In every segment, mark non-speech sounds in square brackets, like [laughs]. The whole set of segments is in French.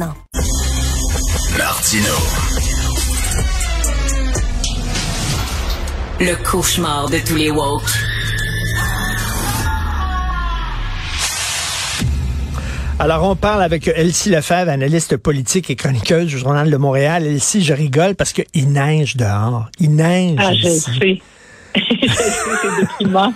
Non. Martino. Le cauchemar de tous les woke. Alors, on parle avec Elsie Lefebvre, analyste politique et chroniqueuse du Journal de Montréal. Elsie, je rigole parce qu'il neige dehors. Il neige. Ah, je ici. sais. je sais, c'est déprimant.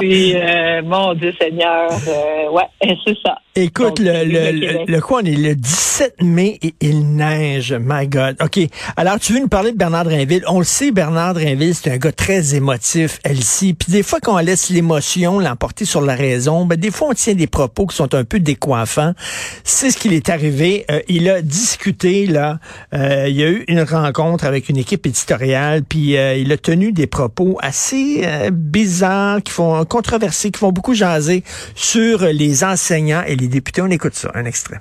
C'est, [laughs] euh, mon Dieu Seigneur. Euh, ouais, c'est ça. Écoute, Donc, le, le, le le, Québec. le quoi, on est le 17 mai et il neige. My God. OK. Alors, tu veux nous parler de Bernard Drinville. On le sait, Bernard Drinville, c'est un gars très émotif, Elsie. Puis des fois, quand on laisse l'émotion l'emporter sur la raison, ben, des fois, on tient des propos qui sont un peu décoiffants. C'est ce qu'il est arrivé. Euh, il a discuté, là. Euh, il y a eu une rencontre avec une équipe éditoriale, puis euh, il a tenu des propos assez euh, bizarres, qui font controversés, qui font beaucoup jaser sur les enseignants et les députés. On écoute ça, un extrait.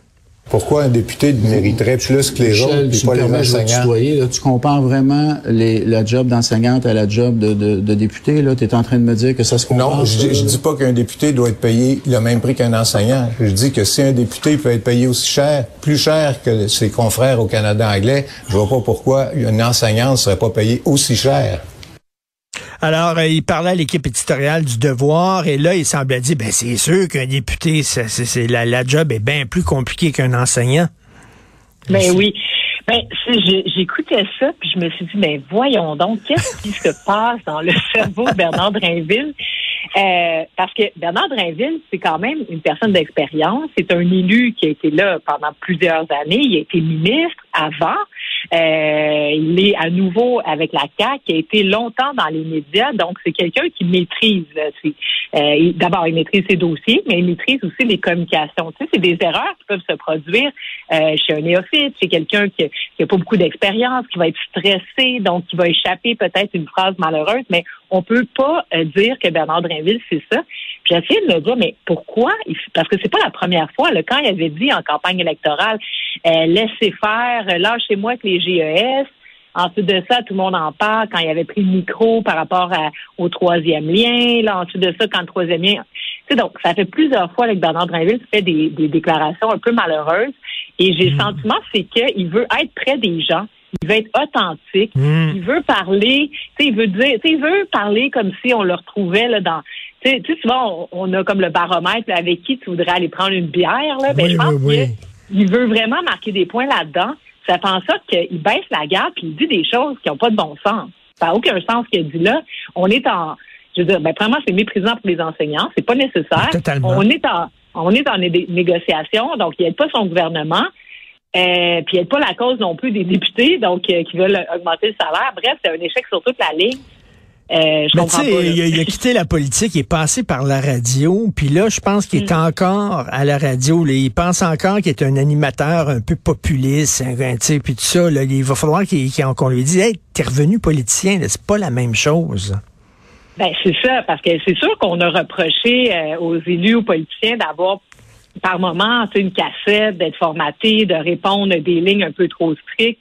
Pourquoi un député mériterait plus que les Michel, autres, puis tu pas me les enseignants? tutoyer, là. Tu compares vraiment les, la job d'enseignante à la job de, de, de député. Tu es en train de me dire que ça se compare. Non, je, je dis pas qu'un député doit être payé le même prix qu'un enseignant. Je dis que si un député peut être payé aussi cher, plus cher que ses confrères au Canada anglais, je vois pas pourquoi une enseignante serait pas payée aussi cher. Alors, euh, il parlait à l'équipe éditoriale du Devoir et là, il semblait dire, ben c'est sûr qu'un député, c'est, c'est- la, la job est bien plus compliquée qu'un enseignant. Ben oui. Ben, j'écoutais ça, puis je me suis dit, mais voyons donc, qu'est-ce qui se passe dans le cerveau de Bernard Drinville? Euh, parce que Bernard Drinville, c'est quand même une personne d'expérience. C'est un élu qui a été là pendant plusieurs années. Il a été ministre avant. Euh, il est à nouveau avec la CAQ, qui a été longtemps dans les médias. Donc, c'est quelqu'un qui maîtrise. euh, il- D'abord, il maîtrise ses dossiers, mais il maîtrise aussi les communications. Tu sais, c'est des erreurs qui peuvent se produire euh, chez un néophyte, chez quelqu'un qui n'a pas beaucoup d'expérience, qui va être stressé, donc qui va échapper peut-être une phrase malheureuse, mais on peut pas euh, dire que Bernard Drinville, c'est ça. Puis essayé de me dire, mais pourquoi? Parce que c'est pas la première fois. Là, quand il avait dit en campagne électorale, euh, laissez faire, euh, lâchez-moi que les GES, Ensuite de ça, tout le monde en parle quand il avait pris le micro par rapport à- au troisième lien. Là, ensuite de ça, quand le troisième lien. Tu sais, donc, ça fait plusieurs fois là, que Bernard Drinville fait des, des déclarations un peu malheureuses. Et j'ai le sentiment, c'est qu'il veut être près des gens. Il veut être authentique. Hmm. Il veut parler. Tu sais, il veut dire. Tu sais, il veut parler comme si on le retrouvait là dans. Tu sais, tu sais, souvent, on, on a comme le baromètre là, avec qui tu voudrais aller prendre une bière. Là. Ben, Oui, je pense oui, oui. que il veut vraiment marquer des points là-dedans. Ça fait en sorte qu'il baisse la garde puis il dit des choses qui n'ont pas de bon sens. Ça n'a aucun sens ce qu'il dit là. On est en, je veux dire, ben, vraiment, c'est méprisant pour les enseignants. C'est pas nécessaire. Totalement. On est en, on est en né- négociation, donc il n'aide pas son gouvernement. Euh, puis il n'aide pas la cause non plus des députés, donc euh, qui veulent augmenter le salaire. Bref, c'est un échec sur toute la ligne. Euh, je Mais tu comprends sais, pas. il, a- il a quitté la politique, il est passé par la radio, puis là, je pense qu'il Mm. est encore à la radio. là. il pense encore qu'il est un animateur un peu populiste, sais, puis tout ça. là, il va falloir qu'on lui dise, hey, t'es revenu politicien, c'est pas la même chose. Ben, c'est ça, parce que c'est sûr qu'on a reproché euh, aux élus, aux politiciens d'avoir par moment une cassette, d'être formaté, de répondre à des lignes un peu trop strictes.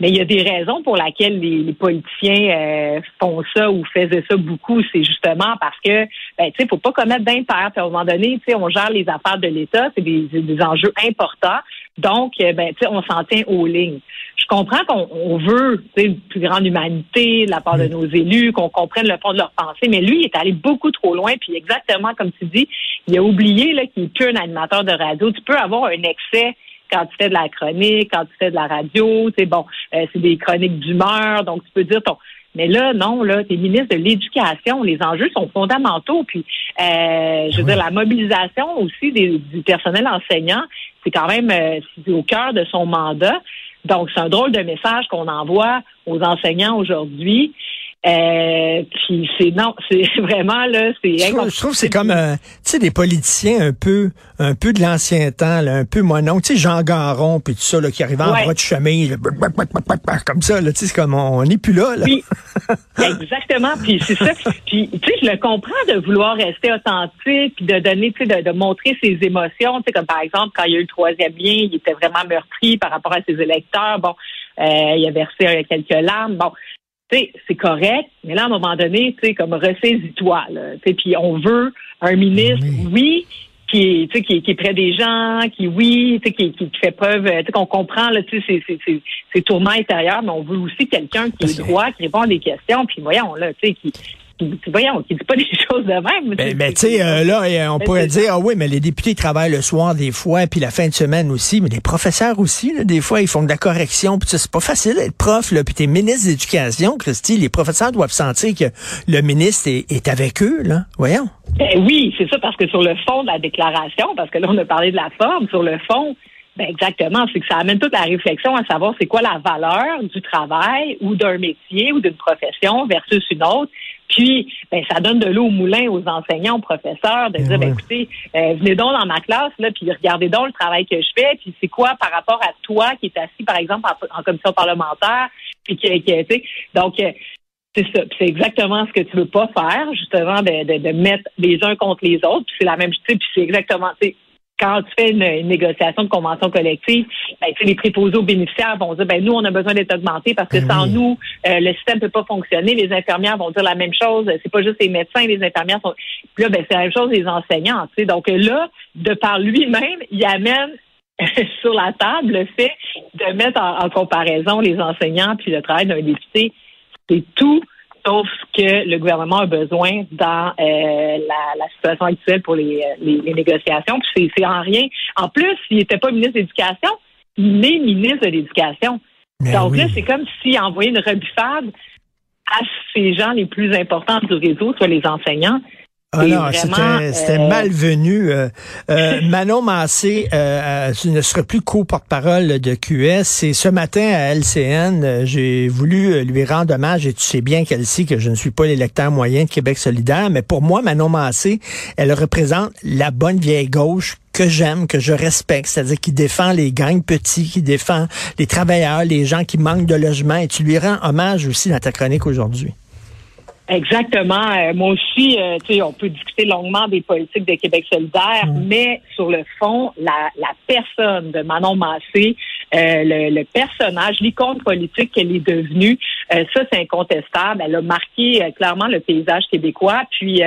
Mais il y a des raisons pour lesquelles les, les politiciens euh, font ça ou faisaient ça beaucoup. C'est justement parce que, ben, tu sais, faut pas commettre d'impair. À un moment donné, tu sais, on gère les affaires de l'État, c'est des, des enjeux importants. Donc, euh, ben, tu sais, on s'en tient aux lignes. Je comprends qu'on on veut tu sais, une plus grande humanité de la part de nos élus, qu'on comprenne le fond de leur pensée, mais lui, il est allé beaucoup trop loin. Puis exactement comme tu dis, il a oublié là, qu'il n'est plus un animateur de radio. Tu peux avoir un excès quand tu fais de la chronique, quand tu fais de la radio, c'est bon, euh, c'est des chroniques d'humeur, donc tu peux dire ton. Mais là, non, là, tu es ministre de l'Éducation. Les enjeux sont fondamentaux. Puis, euh, je veux dire, la mobilisation aussi des- du personnel enseignant, c'est quand même euh, au cœur de son mandat. Donc, c'est un drôle de message qu'on envoie aux enseignants aujourd'hui. Euh, puis c'est non, [laughs] c'est vraiment là, c'est Je trouve, je trouve c'est comme, euh, tu sais, des politiciens un peu, un peu de l'ancien temps, là, un peu monon. Tu sais, Jean Garon, puis tout ça, là, qui arrivait en Ouais. bras de chemin, là, comme ça, là, tu sais, c'est comme, on n'est plus là, là. Oui, [laughs] exactement. Puis c'est ça. Puis tu sais, je le comprends de vouloir rester authentique, puis de donner, tu sais, de, de montrer ses émotions. Tu sais, comme par exemple quand il y a eu le troisième lien, il était vraiment meurtri par rapport à ses électeurs. Bon, euh, il a versé euh, quelques larmes. Bon. Tu sais, c'est correct, mais là, à un moment donné, tu sais, comme ressaisis-toi, là. Tu sais, puis on veut un ministre, Oui. oui, qui est, qui, qui est près des gens, qui oui, qui, qui fait preuve, qu'on comprend là, ses, ses, ses tourments intérieurs, mais on veut aussi quelqu'un qui est droit, qui répond à des questions, puis voyons là, tu sais, qui voyons, qui dit pas [laughs] des choses de même. Mais, ben, ben, tu sais, euh, là, on pourrait dire, ah oui, mais les députés travaillent le soir des fois, puis la fin de semaine aussi, mais les professeurs aussi, là, des fois, ils font de la correction, puis c'est pas facile d'être prof, là, puis t'es ministre d'éducation, Christy, les professeurs doivent sentir que le ministre est, est avec eux, là, voyons. Ben oui, c'est ça, parce que sur le fond de la déclaration, parce que là, on a parlé de la forme, sur le fond, ben exactement, c'est que ça amène toute la réflexion à savoir c'est quoi la valeur du travail ou d'un métier ou d'une profession versus une autre. Puis, ben, ça donne de l'eau au moulin aux enseignants, aux professeurs, de eh dire, ben, écoutez, euh, venez donc dans ma classe, là, puis regardez donc le travail que je fais, puis c'est quoi par rapport à toi qui est assis, par exemple, en, commission parlementaire, puis qui, qui tu donc, euh, c'est ça. C'est exactement ce que tu veux pas faire, justement, de, de, de mettre les uns contre les autres. Puis c'est la même chose. Puis c'est exactement quand tu fais une, négociation de convention collective, ben, les préposés aux bénéficiaires vont dire ben nous, on a besoin d'être augmentés parce que ben sans nous, euh, le système ne peut pas fonctionner. Les infirmières vont dire la même chose. C'est pas juste les médecins, les infirmières sont. Puis là, ben, c'est la même chose les enseignants. sais. Donc là, de par lui-même, il amène [laughs] sur la table le fait de mettre en, en comparaison les enseignants puis le travail d'un député. C'est tout sauf que le gouvernement a besoin dans euh, la, situation actuelle pour les, négociations. Puis c'est en rien. En plus, il n'était pas ministre de l'Éducation, il est ministre de l'Éducation. Donc là, c'est comme s'il envoyait une rebuffade à ces gens les plus importants du réseau, soit les enseignants. Ah non, c'était euh, malvenu. Euh, euh, [laughs] Manon Massé ne sera plus co-porte-parole de QS. C'est ce matin à LCN, j'ai voulu lui rendre hommage et tu sais bien qu'elle sait que je ne suis pas l'électeur moyen de Québec solidaire, mais pour moi, Manon Massé, elle représente la bonne vieille gauche que j'aime, que je respecte, c'est-à-dire qui défend les gangs petits, qui défend les travailleurs, les gens qui manquent de logement. Et tu lui rends hommage aussi dans ta chronique aujourd'hui. Exactement. Euh, moi aussi, euh, tu sais, on peut discuter longuement des politiques de Québec solidaire, mm. mais sur le fond, la, la personne de Manon Massé, euh, le, le, personnage, l'icône politique qu'elle est devenue, ça c'est incontestable. Elle a marqué clairement le paysage québécois. Puis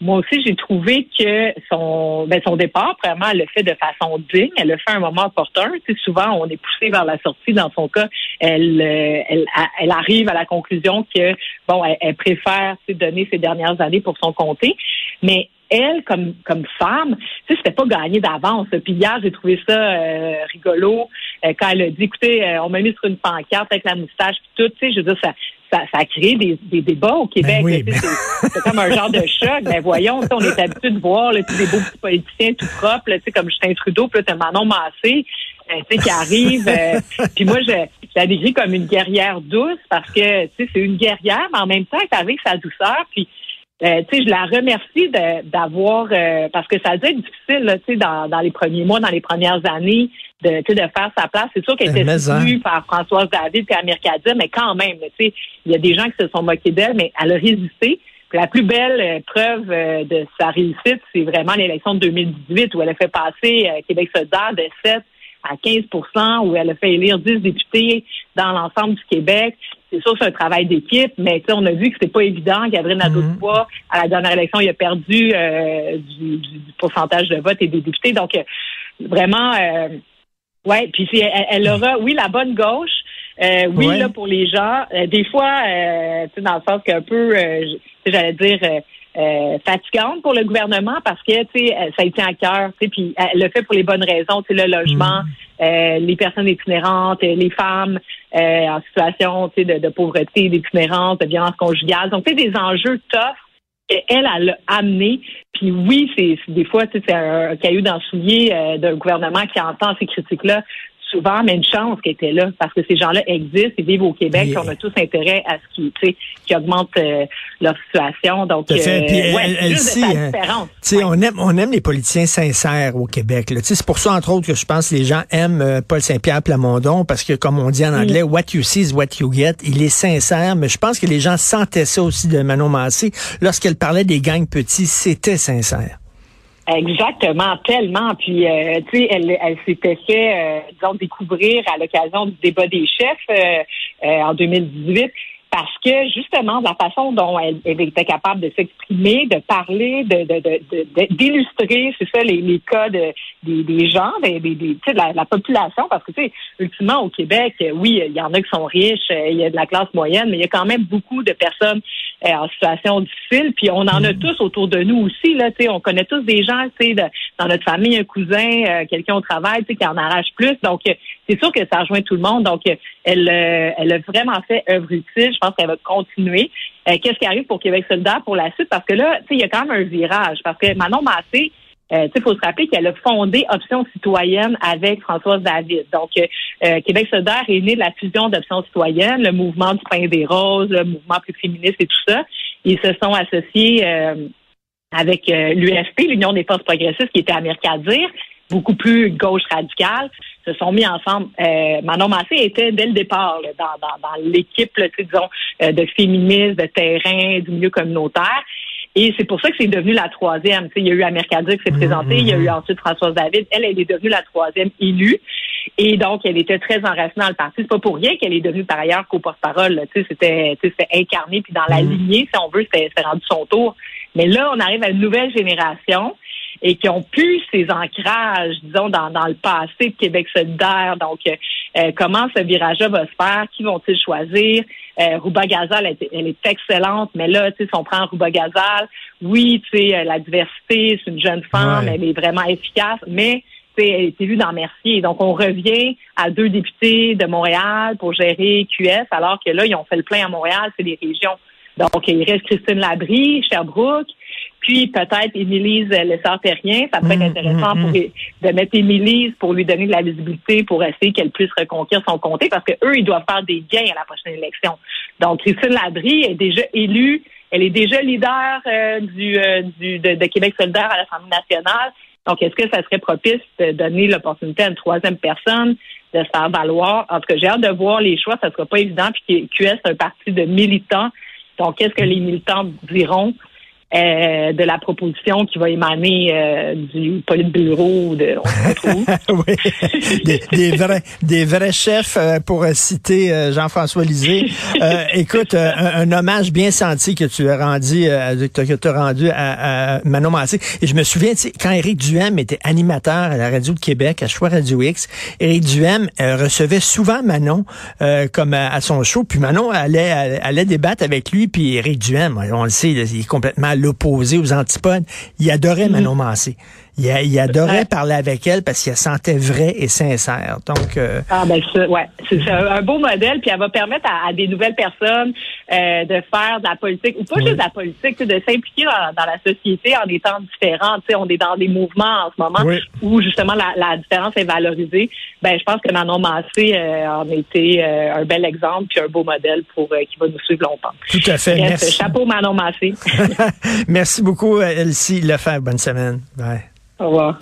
moi aussi, j'ai trouvé que son, ben, son départ, vraiment, elle le fait de façon digne. Elle le fait à un moment opportun. Tu sais, souvent, on est poussé vers la sortie. Dans son cas, elle, euh, elle, elle arrive à la conclusion que, bon, elle, préfère donner ses dernières années pour son comté. Mais elle, comme comme femme, tu sais, c'était pas gagné d'avance. Puis hier, j'ai trouvé ça euh, rigolo euh, quand elle a dit, écoutez, on m'a mis sur une pancarte avec la moustache puis tout. Tu sais, je veux dire, ça, ça, a créé des, débats au Québec. Ben c'est comme un genre de choc. Mais voyons, on est habitué de voir là, des beaux petits politiciens tout propres, comme Justin Trudeau, puis là, t'as Manon Massé, euh, qui arrive. Euh, [laughs] puis moi, je, je la décris comme une guerrière douce parce que c'est une guerrière, mais en même temps, elle avec sa douceur. Puis euh, tu sais, je la remercie d'avoir parce que ça a dû être difficile, tu sais, dans, dans les premiers mois, dans les premières années, de, de faire sa place. C'est sûr qu'elle était hein. soutenue par Françoise David et Amir Kadir, mais quand même, tu sais, il y a des gens qui se sont moqués d'elle, mais elle a résisté. la plus belle euh, preuve euh, de sa réussite, c'est vraiment l'élection de 2018 où elle a fait passer euh, Québec solidaire de 7 à 15% où elle a fait élire 10 députés dans l'ensemble du Québec. C'est sûr c'est un travail d'équipe, mais on a vu que c'était pas évident. Gabriel Nadeau-Dubois, mm-hmm. à la dernière élection, il a perdu du, du, pourcentage de vote et des députés. Donc, vraiment, oui, puis elle, elle, aura, oui, la bonne gauche. Euh, oui, là, pour les gens. Euh, des fois, euh, tu sais, dans le sens qu'un peu, euh, j'allais dire, fatigante pour le gouvernement parce que, tu sais, ça a été à cœur, tu sais, puis elle le fait pour les bonnes raisons, tu sais, le logement, mm. les personnes itinérantes, les femmes en situation, tu sais, de, de pauvreté, d'itinérance, de violence conjugale. Donc, tu des enjeux tough elle, elle a amené. Puis oui, c'est des fois, c'est un, caillou dans le soulier euh, d'un gouvernement qui entend ces critiques-là souvent, mais une chance qu'elle était là, parce que ces gens-là existent, ils vivent au Québec, on a tous intérêt à ce qu'ils, qui augmente euh, leur situation. Donc, euh, ouais, elle, hein. on aime, on aime les politiciens sincères au Québec. C'est pour ça, entre autres, que je pense que les gens aiment euh, Paul Saint-Pierre Plamondon, parce que, comme on dit en anglais, what you see is what you get. Il est sincère, mais je pense que les gens sentaient ça aussi de Manon Massé. Lorsqu'elle parlait des gangs petits, c'était sincère. Exactement, tellement. Puis, euh, tu sais, elle, elle s'était fait, euh, disons, découvrir à l'occasion du débat des chefs euh, en 2018. parce que justement, de la façon dont elle, était capable de s'exprimer, de parler, de, d'illustrer, c'est ça, les, les cas de, des, gens, des, des, de la, la, population, parce que tu sais, ultimement au Québec, oui, il y en a qui sont riches, il y a de la classe moyenne, mais il y a quand même beaucoup de personnes euh, en situation difficile, puis on en a mm. tous autour de nous aussi, là, tu sais, on connaît tous des gens, tu sais, dans notre famille, un cousin, euh, quelqu'un au travail, tu sais, qui en arrache plus, donc c'est sûr que ça rejoint tout le monde, donc elle, euh, elle a vraiment fait œuvre utile. Je pense qu'elle va continuer. Euh, qu'est-ce qui arrive pour Québec solidaire pour la suite? Parce que là, il y a quand même un virage. Parce que Manon Massé, euh, il faut se rappeler qu'elle a fondé Option citoyenne avec Françoise David. Donc, Québec solidaire est né de la fusion d'Option citoyenne, le mouvement du pain des roses, le mouvement plus féministe et tout ça. Ils se sont associés avec l'UFP, l'Union des forces progressistes, qui était à dire beaucoup plus gauche radicale, se sont mis ensemble. Euh, Manon Massé était dès le départ dans, dans, dans l'équipe, disons, euh, de féministes, de terrain, du milieu communautaire. Et c'est pour ça que c'est devenu la troisième. il y a eu Amirkadir qui s'est présentée, il y a eu ensuite Françoise David. Elle, elle est devenue la troisième élue. Et donc, elle était très enracinée dans le parti. C'est pas pour rien qu'elle est devenue par ailleurs co-porte-parole. C'était, c'était incarné, puis dans la mm. lignée, si on veut, c'était rendu son tour. Mais là, on arrive à une nouvelle génération et qui ont pu ces ancrages, disons, dans, dans le passé de Québec solidaire. Donc, euh, euh, comment ce virage-là va se faire? Qui vont-ils choisir? Euh, Rouba Gazal, elle, est excellente, mais là, tu sais, si on prend Rouba Gazal, oui, tu sais, la diversité, c'est une jeune femme, elle est vraiment efficace, mais elle est élue dans Mercier. Donc, on revient à deux députés de Montréal pour gérer QS, alors que là, ils ont fait le plein à Montréal, c'est les régions. Donc, il reste Christine Labrie, Sherbrooke, puis peut-être Émilise Lessard-Terrien. Ça peut être mm, intéressant mm, pour, mm. de mettre Émilise pour lui donner de la visibilité pour essayer qu'elle puisse reconquérir son comté parce que eux, ils doivent faire des gains à la prochaine élection. Donc, Christine Labrie est déjà élue. Elle est déjà leader euh, du, euh, du de, Québec solidaire à l'Assemblée nationale. Donc, est-ce que ça serait propice de donner l'opportunité à une troisième personne de se faire valoir? En tout cas, j'ai hâte de voir les choix. Ça ne sera pas évident. Puis QS, c'est un parti de militants. Donc, qu'est-ce que les militants diront? Euh, de la proposition qui va émaner euh, du politburo de on [laughs] oui. des, des, vrais des vrais chefs euh, pour citer Jean-François Lisée. [laughs] écoute, un, hommage bien senti que tu as rendu que tu as rendu à, Manon Massé. Et je me souviens, quand Éric Duhem était animateur à la radio de Québec, à Choix Radio X, Éric Duhem recevait souvent Manon comme à, son show, puis Manon allait, allait débattre avec lui, puis Éric Duhem, on le sait, il est complètement l'opposé, aux antipodes. Il adorait mhm. Manon Massé. Il, adorait parler avec elle parce qu'il sentait vrai et sincère. Donc, euh, ah ben ouais, c'est un beau modèle, puis elle va permettre à, des nouvelles personnes euh, de faire de la politique ou pas juste de la politique, de s'impliquer dans, la société en étant différents. on est dans des mouvements en ce moment où justement la, différence est valorisée. Ben, je pense que Manon Massé euh, en était un bel exemple puis un beau modèle pour qui va nous suivre longtemps. Tout à fait. merci. Chapeau Manon Massé. [laughs] merci beaucoup, Elsie Lefebvre. Bonne semaine. Bye. Oh, Au revoir.